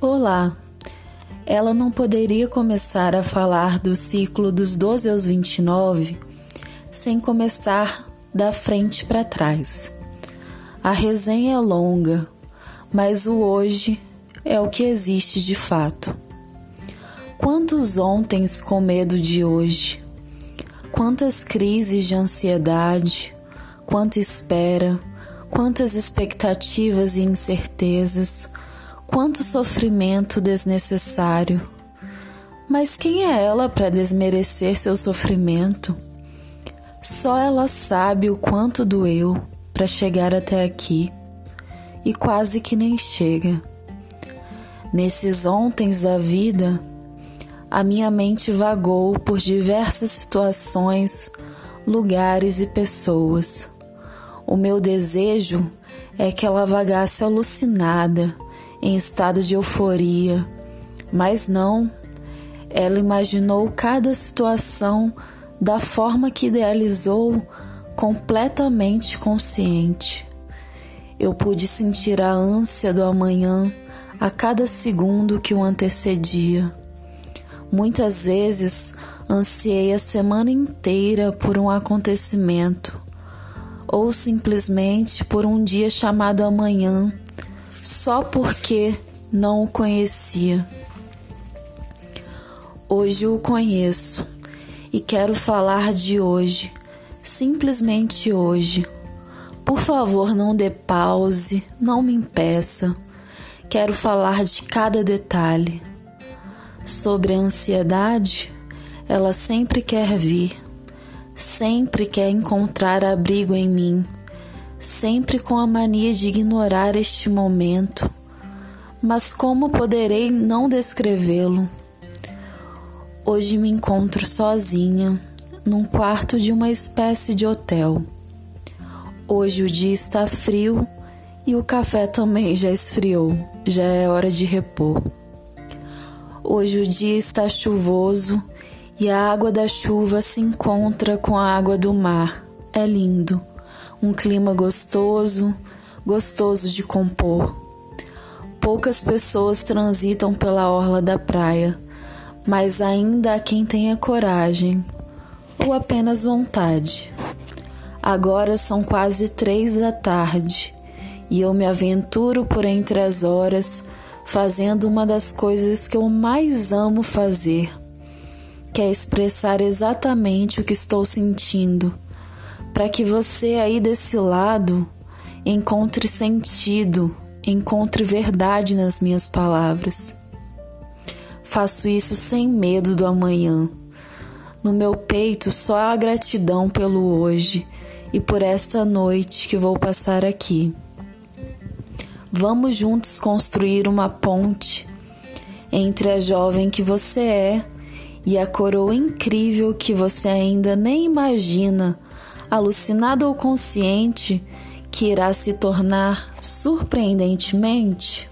Olá! Ela não poderia começar a falar do ciclo dos 12 aos 29 sem começar da frente para trás. A resenha é longa, mas o hoje é o que existe de fato. Quantos ontens com medo de hoje? Quantas crises de ansiedade, quanta espera, quantas expectativas e incertezas Quanto sofrimento desnecessário. Mas quem é ela para desmerecer seu sofrimento? Só ela sabe o quanto doeu para chegar até aqui e quase que nem chega. Nesses ontens da vida, a minha mente vagou por diversas situações, lugares e pessoas. O meu desejo é que ela vagasse alucinada em estado de euforia, mas não. Ela imaginou cada situação da forma que idealizou, completamente consciente. Eu pude sentir a ânsia do amanhã a cada segundo que o antecedia. Muitas vezes ansiei a semana inteira por um acontecimento, ou simplesmente por um dia chamado amanhã só porque não o conhecia. Hoje o conheço e quero falar de hoje, simplesmente hoje. Por favor, não dê pause, não me impeça. Quero falar de cada detalhe. Sobre a ansiedade, ela sempre quer vir, sempre quer encontrar abrigo em mim sempre com a mania de ignorar este momento. Mas como poderei não descrevê-lo? Hoje me encontro sozinha, num quarto de uma espécie de hotel. Hoje o dia está frio e o café também já esfriou, já é hora de repor. Hoje o dia está chuvoso e a água da chuva se encontra com a água do mar. É lindo um clima gostoso, gostoso de compor. Poucas pessoas transitam pela orla da praia, mas ainda há quem tenha coragem ou apenas vontade. Agora são quase três da tarde e eu me aventuro por entre as horas fazendo uma das coisas que eu mais amo fazer, que é expressar exatamente o que estou sentindo para que você aí desse lado encontre sentido, encontre verdade nas minhas palavras. Faço isso sem medo do amanhã. No meu peito só há gratidão pelo hoje e por esta noite que vou passar aqui. Vamos juntos construir uma ponte entre a jovem que você é e a coroa incrível que você ainda nem imagina alucinado ou consciente, que irá se tornar surpreendentemente